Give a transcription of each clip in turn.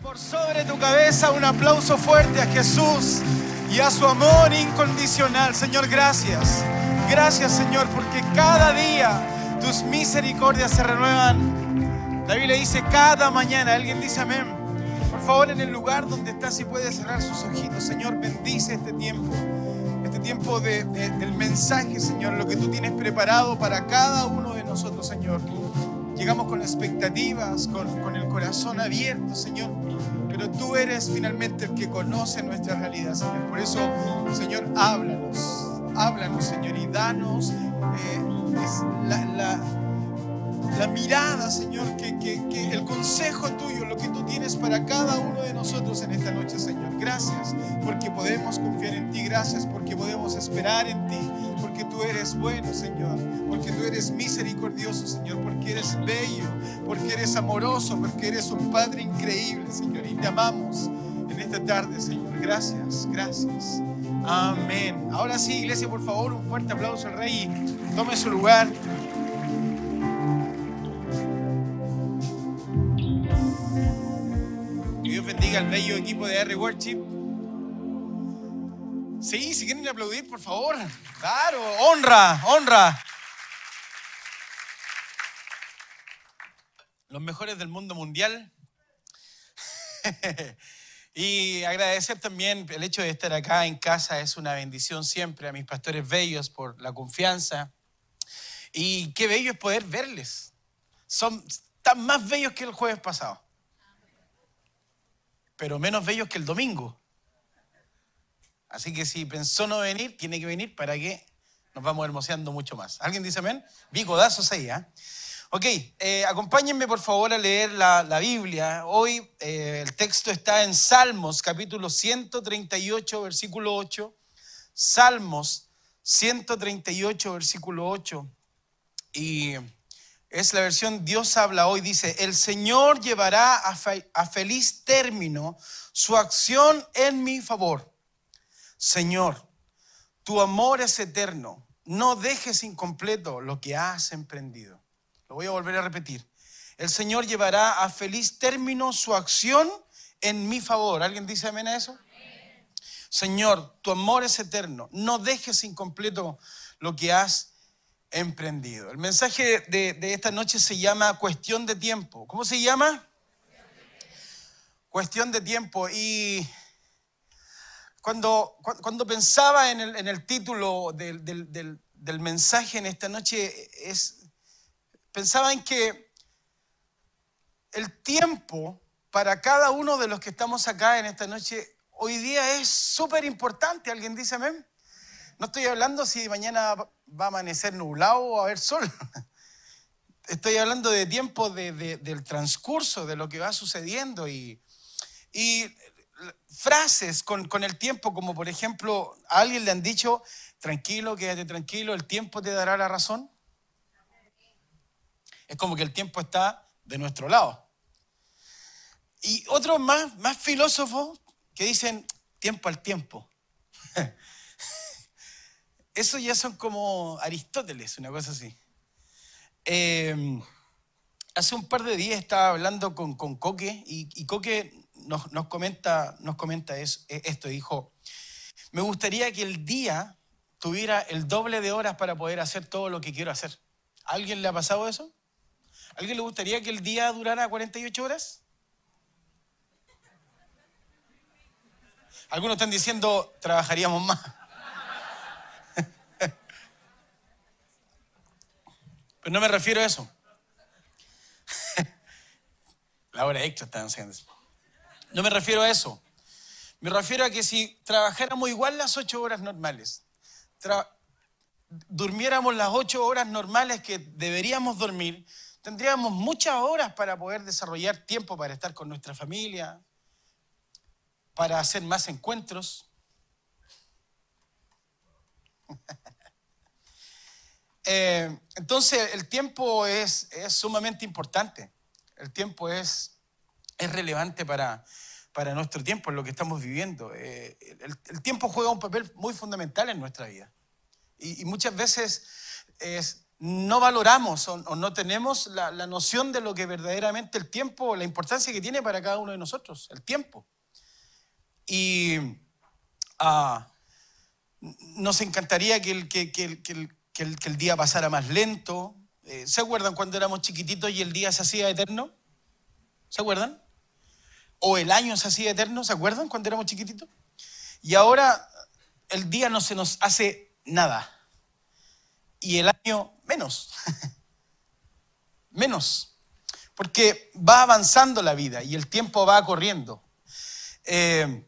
Por sobre tu cabeza un aplauso fuerte a Jesús y a su amor incondicional. Señor, gracias. Gracias, Señor, porque cada día tus misericordias se renuevan. La Biblia dice cada mañana. Alguien dice amén. Por favor, en el lugar donde estás, si puede cerrar sus ojitos. Señor, bendice este tiempo. Este tiempo de, del mensaje, Señor. Lo que tú tienes preparado para cada uno de nosotros, Señor. Llegamos con expectativas, con, con el corazón abierto, Señor. Pero tú eres finalmente el que conoce nuestra realidad, Señor. Por eso, Señor, háblanos. Háblanos, Señor, y danos eh, la, la, la, mirada, Señor, que, que, que el consejo tuyo, lo que tú tienes para cada uno de nosotros en esta noche, Señor. Gracias porque podemos confiar en ti. Gracias porque podemos esperar en ti. Tú eres bueno, Señor. Porque tú eres misericordioso, Señor. Porque eres bello. Porque eres amoroso. Porque eres un Padre increíble, Señor. Y te amamos en esta tarde, Señor. Gracias, gracias. Amén. Ahora sí, iglesia, por favor, un fuerte aplauso al Rey tome su lugar. Dios bendiga al bello equipo de R Worship. Sí, si quieren aplaudir, por favor. Claro, honra, honra. Los mejores del mundo mundial. y agradecer también el hecho de estar acá en casa. Es una bendición siempre a mis pastores bellos por la confianza. Y qué bello es poder verles. Son tan más bellos que el jueves pasado. Pero menos bellos que el domingo. Así que si pensó no venir, tiene que venir para que nos vamos hermoseando mucho más. ¿Alguien dice amén? Vi codazos ahí, ¿ah? Ok, eh, acompáñenme por favor a leer la, la Biblia. Hoy eh, el texto está en Salmos, capítulo 138, versículo 8. Salmos 138, versículo 8. Y es la versión Dios habla hoy. Dice, el Señor llevará a, fe, a feliz término su acción en mi favor. Señor, tu amor es eterno. No dejes incompleto lo que has emprendido. Lo voy a volver a repetir. El Señor llevará a feliz término su acción en mi favor. ¿Alguien dice amén a eso? Amén. Señor, tu amor es eterno. No dejes incompleto lo que has emprendido. El mensaje de, de esta noche se llama cuestión de tiempo. ¿Cómo se llama? Cuestión de tiempo. Y cuando, cuando pensaba en el, en el título del, del, mensaje en esta noche, es, pensaba en que el tiempo para cada uno de los que estamos acá en esta noche hoy día es súper importante. ¿Alguien dice amén? No estoy hablando si mañana va a amanecer nublado o a haber sol. Estoy hablando de tiempo de, del transcurso, de lo que va sucediendo y, y frases con, con, el tiempo, como por ejemplo, a alguien le han dicho, tranquilo, quédate tranquilo, el tiempo te dará la razón. Es como que el tiempo está de nuestro lado. Y otros más, más filósofos que dicen tiempo al tiempo. Eso ya son como Aristóteles, una cosa así. Eh, hace un par de días estaba hablando con, con Coque y, y Coque nos, nos, comenta, nos comenta es, esto. Dijo, me gustaría que el día tuviera el doble de horas para poder hacer todo lo que quiero hacer. ¿A alguien le ha pasado eso? ¿A alguien le gustaría que el día durara 48 horas? Algunos están diciendo, trabajaríamos más. Pero no me refiero a eso. La hora extra está enseñando. No me refiero a eso. Me refiero a que si trabajáramos igual las ocho horas normales, durmiéramos las ocho horas normales que deberíamos dormir, tendríamos muchas horas para poder desarrollar tiempo para estar con nuestra familia, para hacer más encuentros. eh, entonces, el tiempo es, es sumamente importante. El tiempo es, es relevante para, para nuestro tiempo, en lo que estamos viviendo. Eh, el, el, tiempo juega un papel muy fundamental en nuestra vida. Y, muchas veces es, no valoramos o, no tenemos la, noción de lo que verdaderamente el tiempo, la importancia que tiene para cada uno de nosotros, el tiempo. Y ah, nos encantaría que el, que, el, día pasara más lento. Eh, ¿Se acuerdan cuando éramos chiquititos y el día se hacía eterno? ¿Se acuerdan? O el año se hacía eterno, ¿se acuerdan cuando éramos chiquititos? Y ahora el día no se nos hace nada. Y el año menos. menos. Porque va avanzando la vida y el tiempo va corriendo. Eh,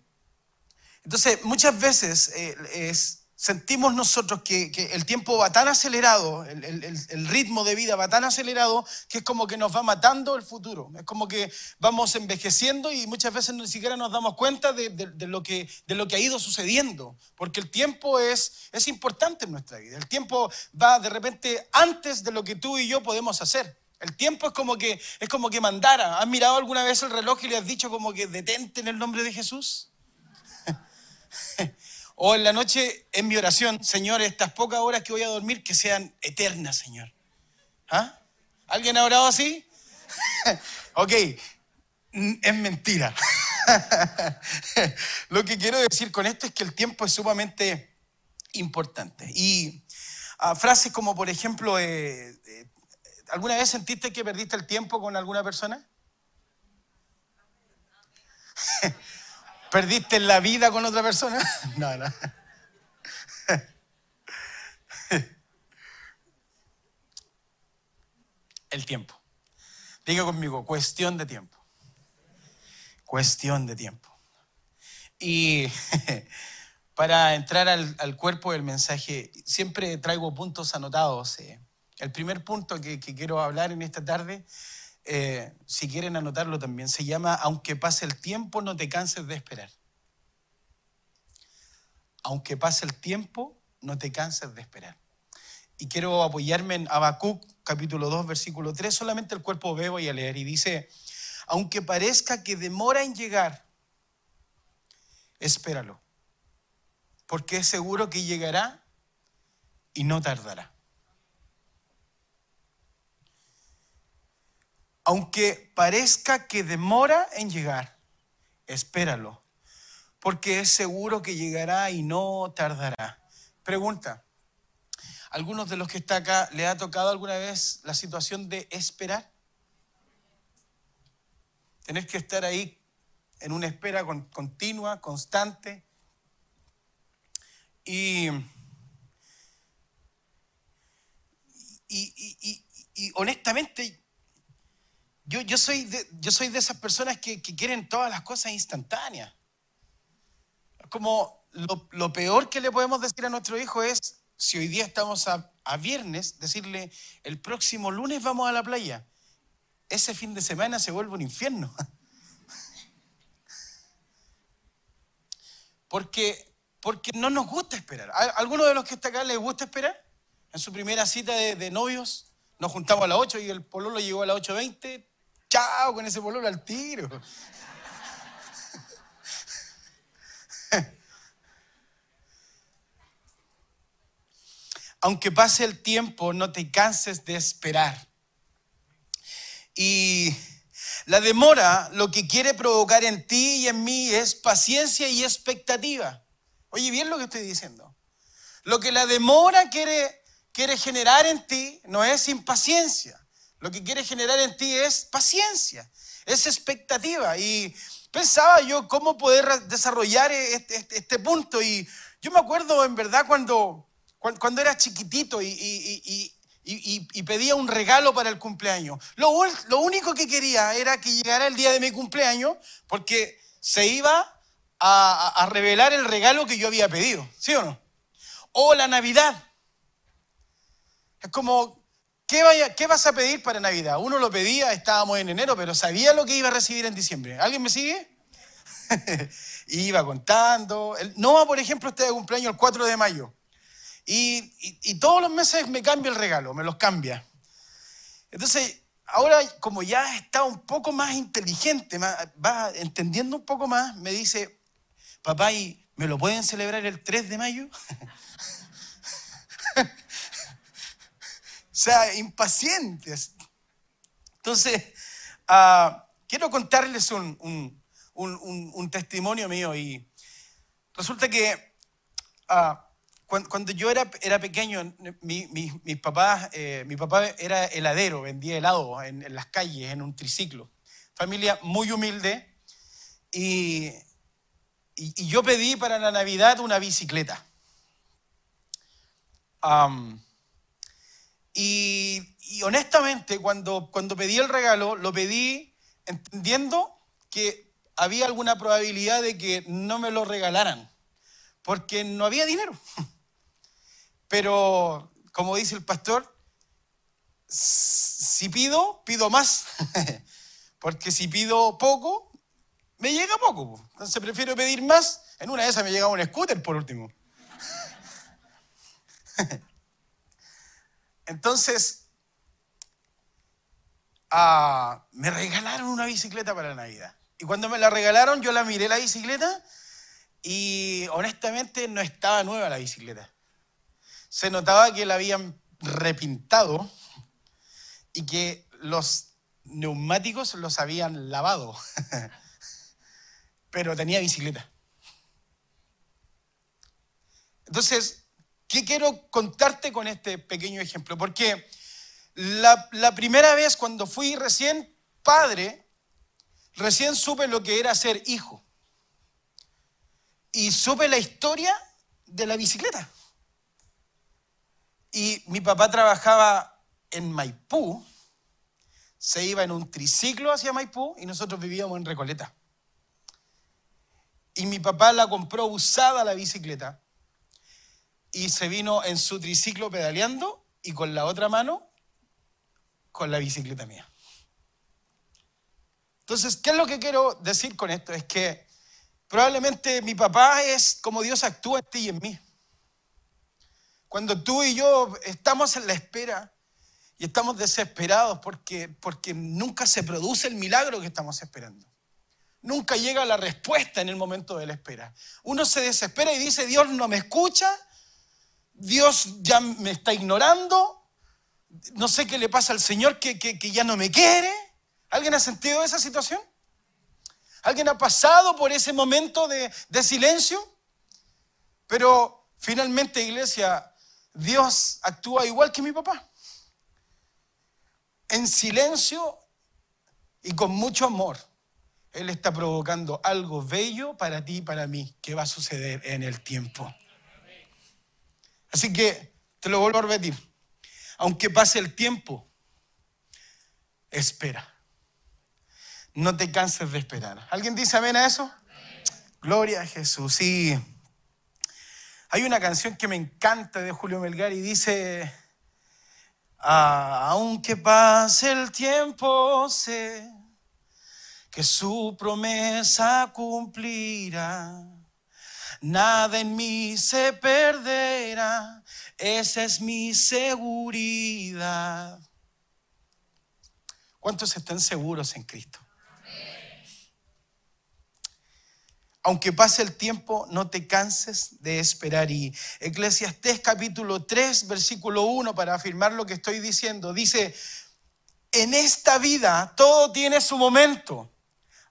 entonces, muchas veces eh, es sentimos nosotros que, el tiempo va tan acelerado, el, ritmo de vida va tan acelerado, que es como que nos va matando el futuro. Es como que vamos envejeciendo y muchas veces ni siquiera nos damos cuenta de, lo, que, de lo que ha ido sucediendo. Porque el tiempo es, es importante en nuestra vida. El tiempo va de repente antes de lo que tú y yo podemos hacer. El tiempo es como que, es como que mandara. ¿Has mirado alguna vez el reloj y le has dicho como que detente en el nombre de Jesús? O en la noche, en mi oración, Señor, estas pocas horas que voy a dormir, que sean eternas, Señor. ¿Ah? ¿Alguien ha orado así? ok, es mentira. Lo que quiero decir con esto es que el tiempo es sumamente importante. Y ah, frases como, por ejemplo, eh, eh, ¿alguna vez sentiste que perdiste el tiempo con alguna persona? ¿Perdiste la vida con otra persona? No, no. El tiempo. Diga conmigo, cuestión de tiempo. Cuestión de tiempo. Y para entrar al, cuerpo del mensaje, siempre traigo puntos anotados. Eh. El primer punto que quiero hablar en esta tarde eh, si quieren anotarlo también, se llama Aunque pase el tiempo, no te canses de esperar. Aunque pase el tiempo, no te canses de esperar. Y quiero apoyarme en Habacuc, capítulo 2, versículo 3, solamente el cuerpo veo y a leer. Y dice, aunque parezca que demora en llegar, espéralo, porque es seguro que llegará y no tardará. Aunque parezca que demora en llegar, espéralo, porque es seguro que llegará y no tardará. Pregunta, ¿algunos de los que está acá le ha tocado alguna vez la situación de esperar? Tener que estar ahí en una espera continua, constante. Y, y honestamente yo, soy, de, yo soy de esas personas que, quieren todas las cosas instantáneas. Como lo, peor que le podemos decir a nuestro hijo es, si hoy día estamos a, a viernes, decirle, el próximo lunes vamos a la playa. Ese fin de semana se vuelve un infierno. Porque, porque no nos gusta esperar. ¿A alguno de los que está acá les gusta esperar? En su primera cita de, de novios, nos juntamos a las 8 y el pololo llegó a las 8.20, chao con ese pololo al tiro. Aunque pase el tiempo, no te canses de esperar. Y la demora lo que quiere provocar en ti y en mí es paciencia y expectativa. Oye, bien lo que estoy diciendo. Lo que la demora quiere, quiere generar en ti no es impaciencia, lo que quiere generar en ti es paciencia, es expectativa. Y pensaba yo cómo poder desarrollar este, este, este punto. Y yo me acuerdo en verdad cuando, cuando, era chiquitito y, pedía un regalo para el cumpleaños. Lo, lo único que quería era que llegara el día de mi cumpleaños porque se iba a, a revelar el regalo que yo había pedido, ¿sí o no? O la Navidad. Es como, ¿Qué, vas a pedir para Navidad? Uno lo pedía, estábamos en enero, pero sabía lo que iba a recibir en diciembre. ¿Alguien me sigue? iba contando. Noah, por ejemplo, está de cumpleaños el 4 de mayo. Y, todos los meses me cambia el regalo, me los cambia. Entonces, ahora como ya está un poco más inteligente, va entendiendo un poco más, me dice, papá, ¿y me lo pueden celebrar el 3 de mayo? sea, impacientes. Entonces, ah, quiero contarles un, testimonio mío y resulta que ah, cuando, yo era, era pequeño, mi, mi, papá, eh, mi papá era heladero, vendía helado en, las calles, en un triciclo. Familia muy humilde y, y, yo pedí para la Navidad una bicicleta. Y, honestamente, cuando, cuando pedí el regalo, lo pedí entendiendo que había alguna probabilidad de que no me lo regalaran, porque no había dinero. Pero, como dice el pastor, si pido, pido más. porque si pido poco, me llega poco. Entonces prefiero pedir más. En una de esas me llega un scooter por último. Entonces, ah, me regalaron una bicicleta para la Navidad. Y cuando me la regalaron, yo la miré la bicicleta y honestamente no estaba nueva la bicicleta. Se notaba que la habían repintado y que los neumáticos los habían lavado. pero tenía bicicleta. Entonces, ¿qué quiero contarte con este pequeño ejemplo? Porque la, primera vez cuando fui recién padre, recién supe lo que era ser hijo. Y supe la historia de la bicicleta. Y mi papá trabajaba en Maipú, se iba en un triciclo hacia Maipú y nosotros vivíamos en Recoleta. Y mi papá la compró usada la bicicleta y se vino en su triciclo pedaleando y con la otra mano con la bicicleta mía. Entonces, ¿qué es lo que quiero decir con esto? Es que probablemente mi papá es como Dios actúa en ti y en mí. Cuando tú y yo estamos en la espera y estamos desesperados porque, porque nunca se produce el milagro que estamos esperando nunca llega la respuesta en el momento de la espera. Uno se desespera y dice, Dios no me escucha, Dios ya me está ignorando, no sé qué le pasa al Señor que, ya no me quiere. ¿Alguien ha sentido esa situación? ¿Alguien ha pasado por ese momento de, de silencio? Pero finalmente, iglesia, Dios actúa igual que mi papá. En silencio y con mucho amor él está provocando algo bello para ti y para mí que va a suceder en el tiempo. Así que te lo vuelvo a repetir. Aunque pase el tiempo, espera. No te canses de esperar. ¿Alguien dice amén a eso? Gloria a Jesús. Sí. Hay una canción que me encanta de Julio Melgar y dice, aunque pase el tiempo, sé que su promesa cumplirá. Nada en mí se perderá, esa es mi seguridad. ¿Cuántos están seguros en Cristo? Aunque pase el tiempo, no te canses de esperar. Y Eclesiastés capítulo 3, versículo 1, para afirmar lo que estoy diciendo, dice, en esta vida todo tiene su momento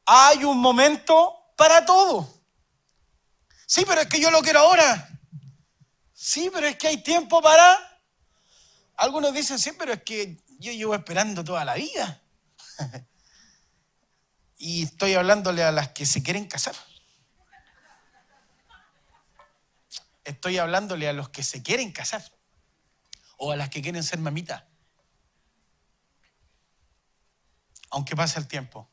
hay un momento para todo. Sí, pero es que yo lo quiero ahora. Sí, pero es que hay tiempo para... Algunos dicen, sí, pero es que yo llevo esperando toda la vida. y estoy hablándole a las que se quieren casar. Estoy hablándole a los que se quieren casar. O a las que quieren ser mamita. Aunque pase el tiempo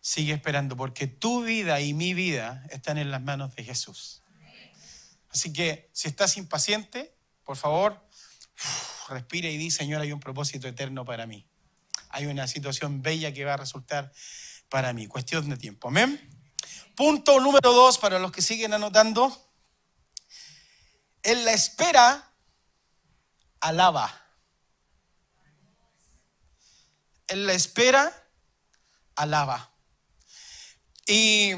sigue esperando, porque tu vida y mi vida están en las manos de Jesús. Así que si estás impaciente, por favor, respira y di, Señor, hay un propósito eterno para mí. Hay una situación bella que va a resultar para mí. Cuestión de tiempo. Amén. Punto número dos, para los que siguen anotando. En la espera, alaba. En la espera, alaba. Y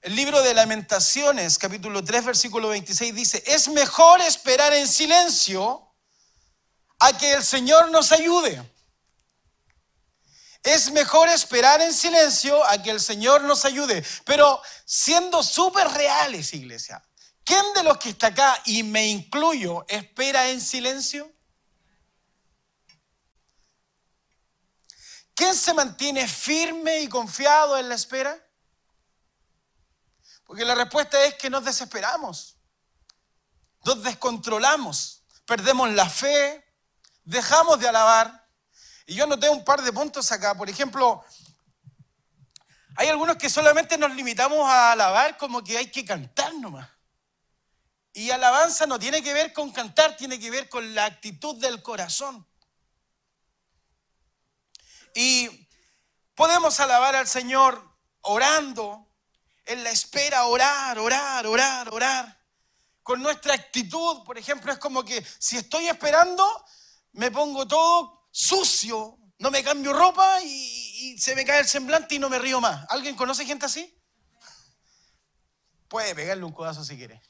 el libro de lamentaciones, capítulo 3, versículo 26 dice, es mejor esperar en silencio a que el Señor nos ayude. Es mejor esperar en silencio a que el Señor nos ayude. Pero siendo súper reales, iglesia, ¿quién de los que está acá, y me incluyo, espera en silencio? ¿Quién se mantiene firme y confiado en la espera? Porque la respuesta es que nos desesperamos, nos descontrolamos, perdemos la fe, dejamos de alabar. Y yo anoté un par de puntos acá. Por ejemplo, hay algunos que solamente nos limitamos a alabar como que hay que cantar nomás. Y alabanza no tiene que ver con cantar, tiene que ver con la actitud del corazón. Y podemos alabar al Señor orando, en la espera, orar, orar, orar, orar. Con nuestra actitud, por ejemplo, es como que si estoy esperando, me pongo todo sucio, no me cambio ropa y, se me cae el semblante y no me río más. ¿Alguien conoce gente así? Puede pegarle un codazo si quiere.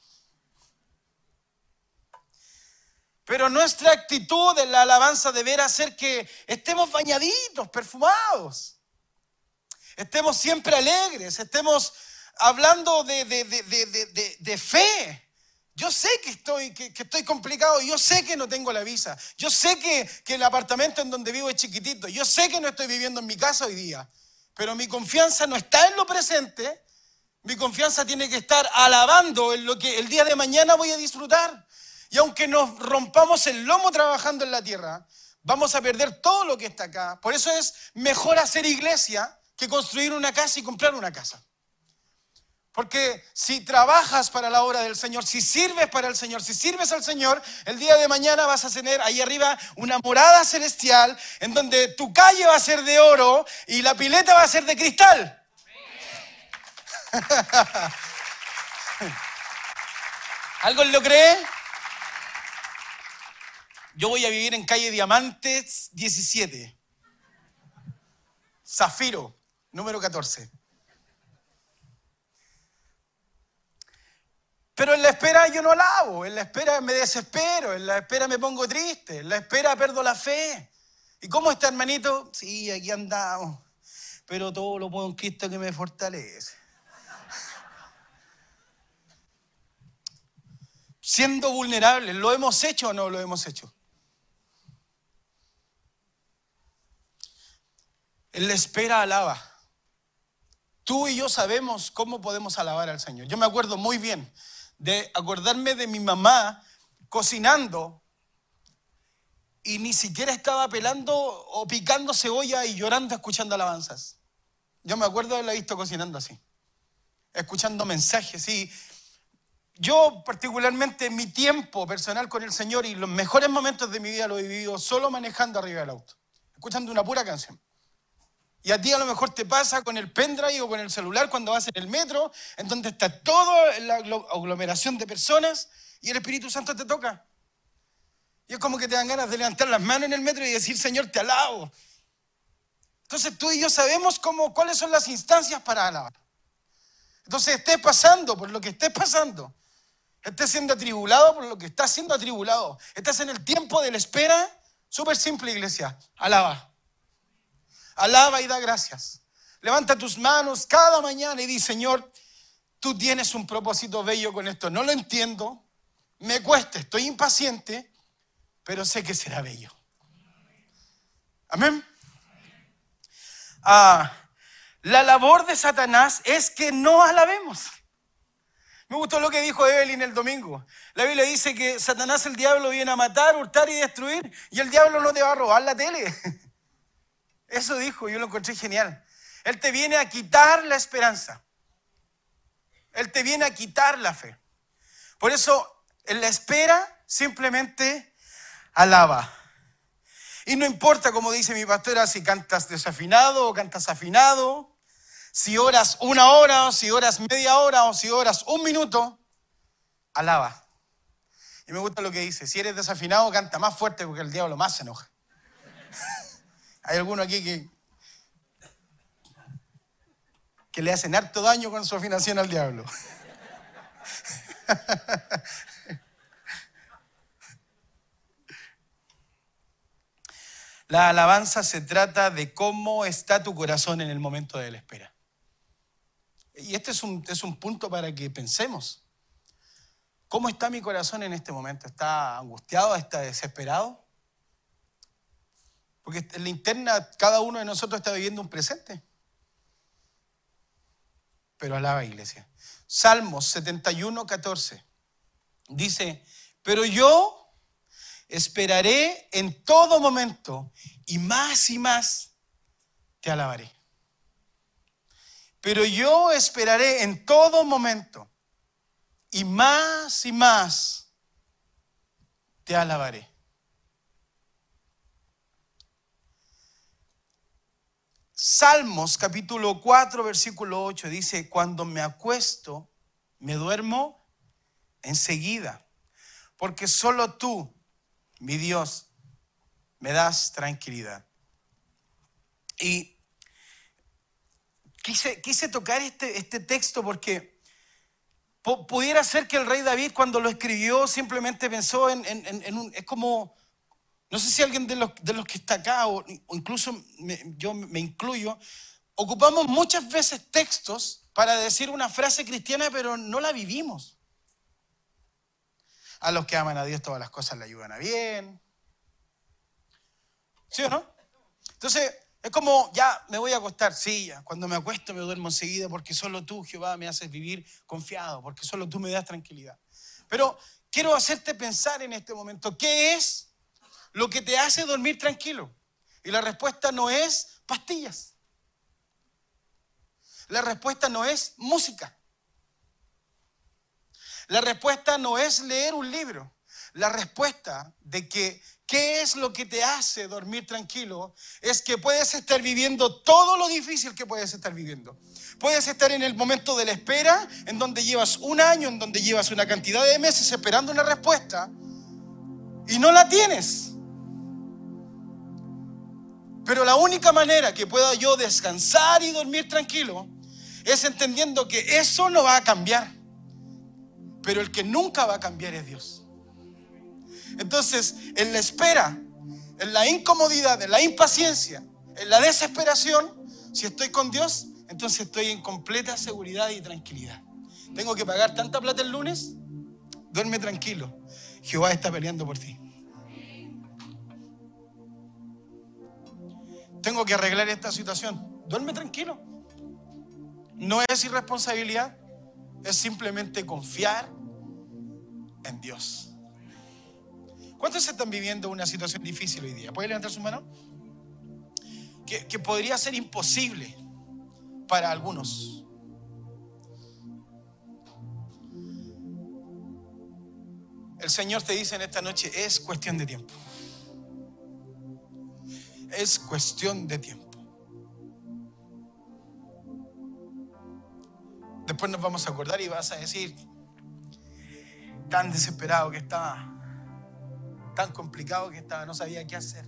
Pero nuestra actitud en la alabanza deberá ser que estemos bañaditos, perfumados. Estemos siempre alegres, estemos hablando de, fe. Yo sé que estoy, que, estoy complicado, yo sé que no tengo la visa, yo sé que, que el apartamento en donde vivo es chiquitito, yo sé que no estoy viviendo en mi casa hoy día, pero mi confianza no está en lo presente, mi confianza tiene que estar alabando en lo que el día de mañana voy a disfrutar. Y aunque nos rompamos el lomo trabajando en la tierra, vamos a perder todo lo que está acá. Por eso es mejor hacer iglesia que construir una casa y comprar una casa. Porque si trabajas para la obra del Señor, si sirves para el Señor, si sirves al Señor, el día de mañana vas a tener ahí arriba una morada celestial en donde tu calle va a ser de oro y la pileta va a ser de cristal. ¿Algo lo cree? Yo voy a vivir en calle Diamantes 17. Zafiro, número 14. Pero en la espera yo no lavo, en la espera me desespero, en la espera me pongo triste, en la espera perdo la fe. ¿Y cómo está, hermanito? Sí, aquí andamos. Pero todo lo puedo en Cristo que me fortalece. Siendo vulnerables, ¿lo hemos hecho o no lo hemos hecho? En la espera alaba. Tú y yo sabemos cómo podemos alabar al Señor. Yo me acuerdo muy bien de acordarme de mi mamá cocinando y ni siquiera estaba pelando o picando cebolla y llorando escuchando alabanzas. Yo me acuerdo de haberla visto cocinando así, escuchando mensajes. Y yo particularmente mi tiempo personal con el Señor y los mejores momentos de mi vida lo he vivido solo manejando arriba del auto, escuchando una pura canción. Y a ti a lo mejor te pasa con el pendrive o con el celular cuando vas en el metro, en donde está toda la aglomeración de personas y el Espíritu Santo te toca. Y es como que te dan ganas de levantar las manos en el metro y decir, Señor, te alabo. Entonces tú y yo sabemos cómo, cuáles son las instancias para alabar. Entonces estés pasando por lo que estés pasando, estés siendo atribulado por lo que estás siendo atribulado, estás en el tiempo de la espera, súper simple iglesia, alaba. Alaba y da gracias. Levanta tus manos cada mañana y di, Señor, tú tienes un propósito bello con esto. No lo entiendo, me cuesta, estoy impaciente, pero sé que será bello. Amén. Ah, la labor de Satanás es que no alabemos. Me gustó lo que dijo Evelyn el domingo. La Biblia dice que Satanás, el diablo, viene a matar, hurtar y destruir, y el diablo no te va a robar la tele. Eso dijo, yo lo encontré genial. Él te viene a quitar la esperanza. Él te viene a quitar la fe. Por eso, en la espera, simplemente alaba. Y no importa, como dice mi pastora, si cantas desafinado o cantas afinado, si oras una hora o si oras media hora o si oras un minuto, alaba. Y me gusta lo que dice, si eres desafinado, canta más fuerte porque el diablo más se enoja. Hay alguno aquí que, que le hacen harto daño con su afinación al diablo. La alabanza se trata de cómo está tu corazón en el momento de la espera. Y este es un, es un punto para que pensemos. ¿Cómo está mi corazón en este momento? ¿Está angustiado? ¿Está desesperado? Porque en la interna cada uno de nosotros está viviendo un presente. Pero alaba iglesia. Salmos 71, 14. Dice, pero yo esperaré en todo momento y más y más te alabaré. Pero yo esperaré en todo momento y más y más te alabaré. Salmos capítulo 4 versículo 8 dice, cuando me acuesto, me duermo enseguida, porque solo tú mi Dios, me das tranquilidad. Y quise, quise tocar este, este texto porque pudiera ser que el rey David cuando lo escribió simplemente pensó en, un... Es como, no sé si alguien de los, de los que está acá o, incluso yo me incluyo, ocupamos muchas veces textos para decir una frase cristiana pero no la vivimos. A los que aman a Dios todas las cosas le ayudan a bien. ¿Sí o no? Entonces, es como, ya me voy a acostar, sí, ya. Cuando me acuesto me duermo enseguida porque solo tú, Jehová, me haces vivir confiado, porque solo tú me das tranquilidad. Pero quiero hacerte pensar en este momento, ¿qué es lo que te hace dormir tranquilo? Y la respuesta no es pastillas. La respuesta no es música. La respuesta no es leer un libro. La respuesta de que qué es lo que te hace dormir tranquilo es que puedes estar viviendo todo lo difícil que puedes estar viviendo. Puedes estar en el momento de la espera, en donde llevas un año, en donde llevas una cantidad de meses esperando una respuesta y no la tienes. Pero la única manera que pueda yo descansar y dormir tranquilo es entendiendo que eso no va a cambiar. Pero el que nunca va a cambiar es Dios. Entonces, en la espera, en la incomodidad, en la impaciencia, en la desesperación, si estoy con Dios, entonces estoy en completa seguridad y tranquilidad. Tengo que pagar tanta plata el lunes, duerme tranquilo. Jehová está peleando por ti. Tengo que arreglar esta situación. Duerme tranquilo. No es irresponsabilidad, es simplemente confiar en Dios. ¿Cuántos están viviendo una situación difícil hoy día? ¿Puede levantar su mano? Que, que podría ser imposible para algunos. El Señor te dice en esta noche, es cuestión de tiempo. Es cuestión de tiempo. Después nos vamos a acordar y vas a decir, tan desesperado que estaba, tan complicado que estaba, no sabía qué hacer.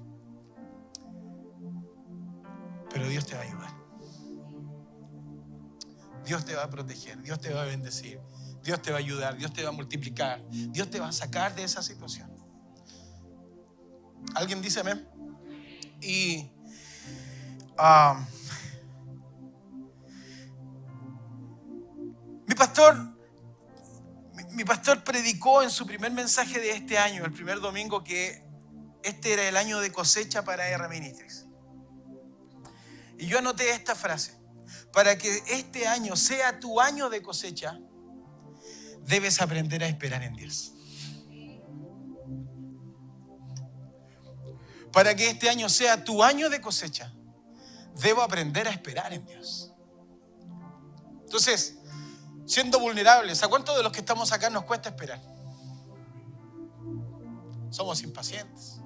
Pero Dios te va a ayudar. Dios te va a proteger, Dios te va a bendecir, Dios te va a ayudar, Dios te va a multiplicar, Dios te va a sacar de esa situación. ¿Alguien dice amén? Y ah, Mi pastor, mi, pastor predicó en su primer mensaje de este año, el primer domingo, que este era el año de cosecha para R Ministries. Y yo anoté esta frase. Para que este año sea tu año de cosecha, debes aprender a esperar en Dios. Para que este año sea tu año de cosecha, debo aprender a esperar en Dios. Entonces, siendo vulnerables. ¿A cuántos de los que estamos acá nos cuesta esperar? Somos impacientes.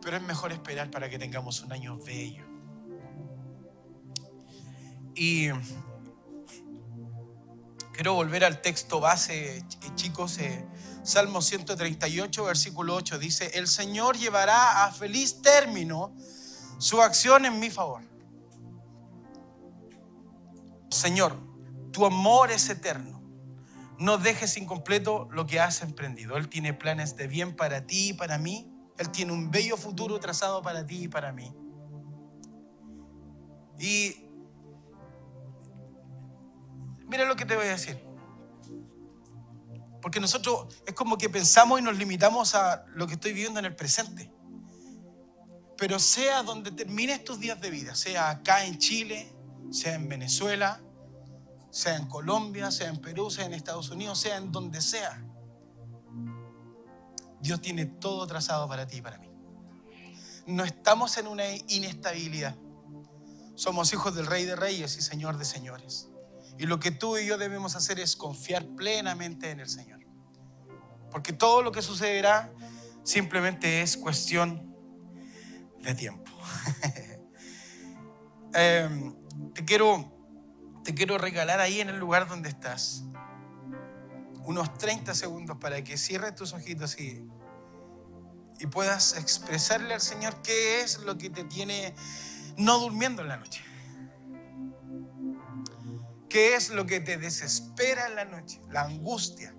Pero es mejor esperar para que tengamos un año bello. Y quiero volver al texto base, chicos. Eh, Salmo 138, versículo 8 dice, el Señor llevará a feliz término su acción en mi favor. Señor, tu amor es eterno. No dejes incompleto lo que has emprendido. Él tiene planes de bien para ti y para mí. Él tiene un bello futuro trazado para ti y para mí. Y mira lo que te voy a decir. Porque nosotros es como que pensamos y nos limitamos a lo que estoy viviendo en el presente. Pero sea donde termines tus días de vida, sea acá en Chile, sea en Venezuela, sea en Colombia, sea en Perú, sea en Estados Unidos, sea en donde sea, Dios tiene todo trazado para ti y para mí. No estamos en una inestabilidad. Somos hijos del Rey de Reyes y Señor de Señores. Y lo que tú y yo debemos hacer es confiar plenamente en el Señor. Porque todo lo que sucederá simplemente es cuestión de tiempo. Em, te, quiero, te quiero regalar ahí en el lugar donde estás unos 30 segundos para que cierres tus ojitos y, y puedas expresarle al Señor qué es lo que te tiene no durmiendo en la noche. ¿Qué es lo que te desespera en la noche? La angustia.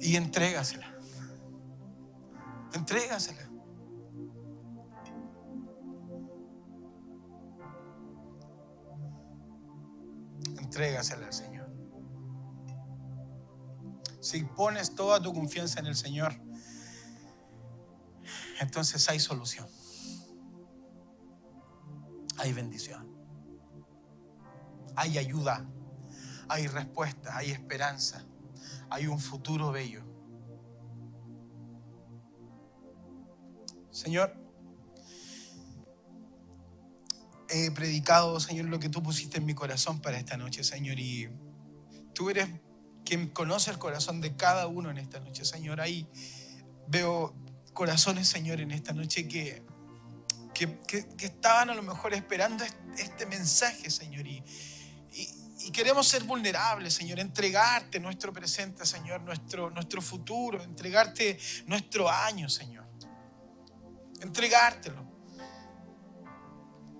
Y entrégasela. Entrégasela. Entrégasela al Señor. Si pones toda tu confianza en el Señor, entonces hay solución hay bendición. Hay ayuda, hay respuesta, hay esperanza, hay un futuro bello. Señor, he predicado, Señor, lo que tú pusiste en mi corazón para esta noche, Señor, y tú eres quien conoce el corazón de cada uno en esta noche, Señor. Ahí veo corazones, Señor, en esta noche que que, estaban a lo mejor esperando este mensaje, Señor. Y, y, queremos ser vulnerables, Señor, entregarte nuestro presente, Señor, nuestro, nuestro futuro, entregarte nuestro año, Señor. Entregártelo.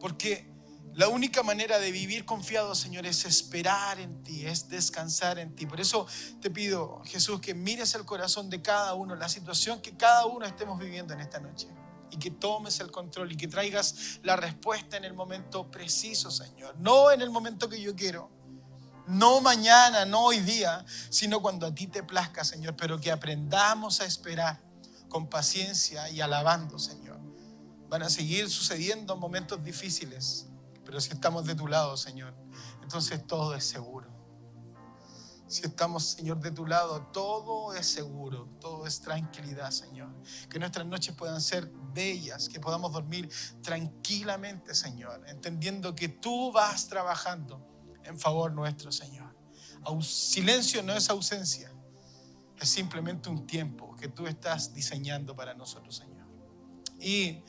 Porque la única manera de vivir confiado, Señor, es esperar en ti, es descansar en ti. Por eso te pido, Jesús, que mires el corazón de cada uno, la situación que cada uno estemos viviendo en esta noche y que tomes el control y que traigas la respuesta en el momento preciso, Señor. No en el momento que yo quiero, no mañana, no hoy día, sino cuando a ti te plazca, Señor, pero que aprendamos a esperar con paciencia y alabando, Señor. Van a seguir sucediendo momentos difíciles, pero si estamos de tu lado, Señor, entonces todo es seguro. Si estamos, Señor, de tu lado, todo es seguro, todo es tranquilidad, Señor. Que nuestras noches puedan ser bellas, que podamos dormir tranquilamente, Señor, entendiendo que tú vas trabajando en favor nuestro, Señor. Silencio no es ausencia, es simplemente un tiempo que tú estás diseñando para nosotros, Señor. Y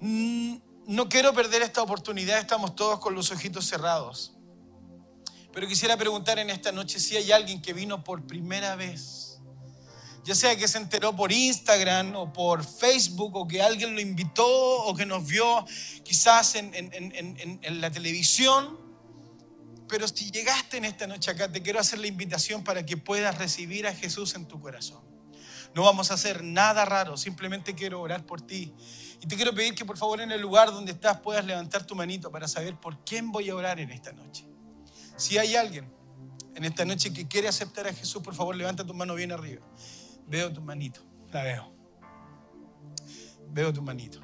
mm, no quiero perder esta oportunidad, estamos todos con los ojitos cerrados. Pero quisiera preguntar en esta noche si hay alguien que vino por primera vez. Ya sea que se enteró por Instagram o por Facebook o que alguien lo invitó o que nos vio quizás en, la televisión. Pero si llegaste en esta noche acá, te quiero hacer la invitación para que puedas recibir a Jesús en tu corazón. No vamos a hacer nada raro, simplemente quiero orar por ti. Y te quiero pedir que por favor en el lugar donde estás puedas levantar tu manito para saber por quién voy a orar en esta noche. Si hay alguien en esta noche que quiere aceptar a Jesús, por favor levanta tu mano bien arriba. Veo tu manito, la veo. Veo tu manito.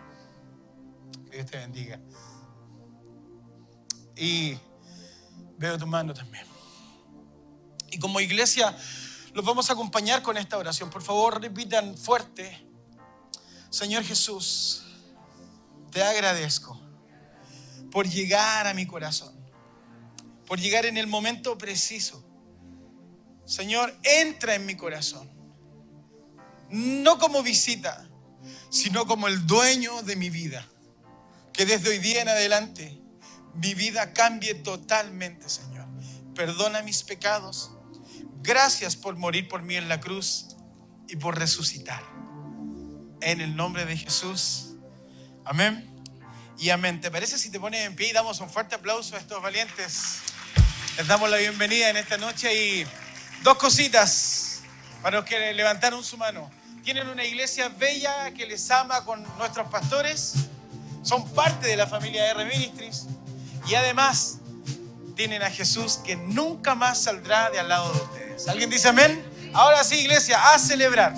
Que Dios te bendiga. Y veo tu mano también. Y como iglesia los vamos a acompañar con esta oración. Por favor, repitan fuerte. Señor Jesús, te agradezco por llegar a mi corazón por llegar en el momento preciso. Señor, entra en mi corazón. No como visita, sino como el dueño de mi vida. Que desde hoy día en adelante mi vida cambie totalmente, Señor. Perdona mis pecados. Gracias por morir por mí en la cruz y por resucitar. En el nombre de Jesús. Amén. Y amén. ¿Te parece si te pones en pie y damos un fuerte aplauso a estos valientes? Les damos la bienvenida en esta noche y dos cositas. para los que levantaron su mano. Tienen una iglesia bella que les ama con nuestros pastores. Son parte de la familia R Ministries. Y además tienen a Jesús que nunca más saldrá de al lado de ustedes. ¿Alguien dice amén? Ahora sí, iglesia, a celebrar.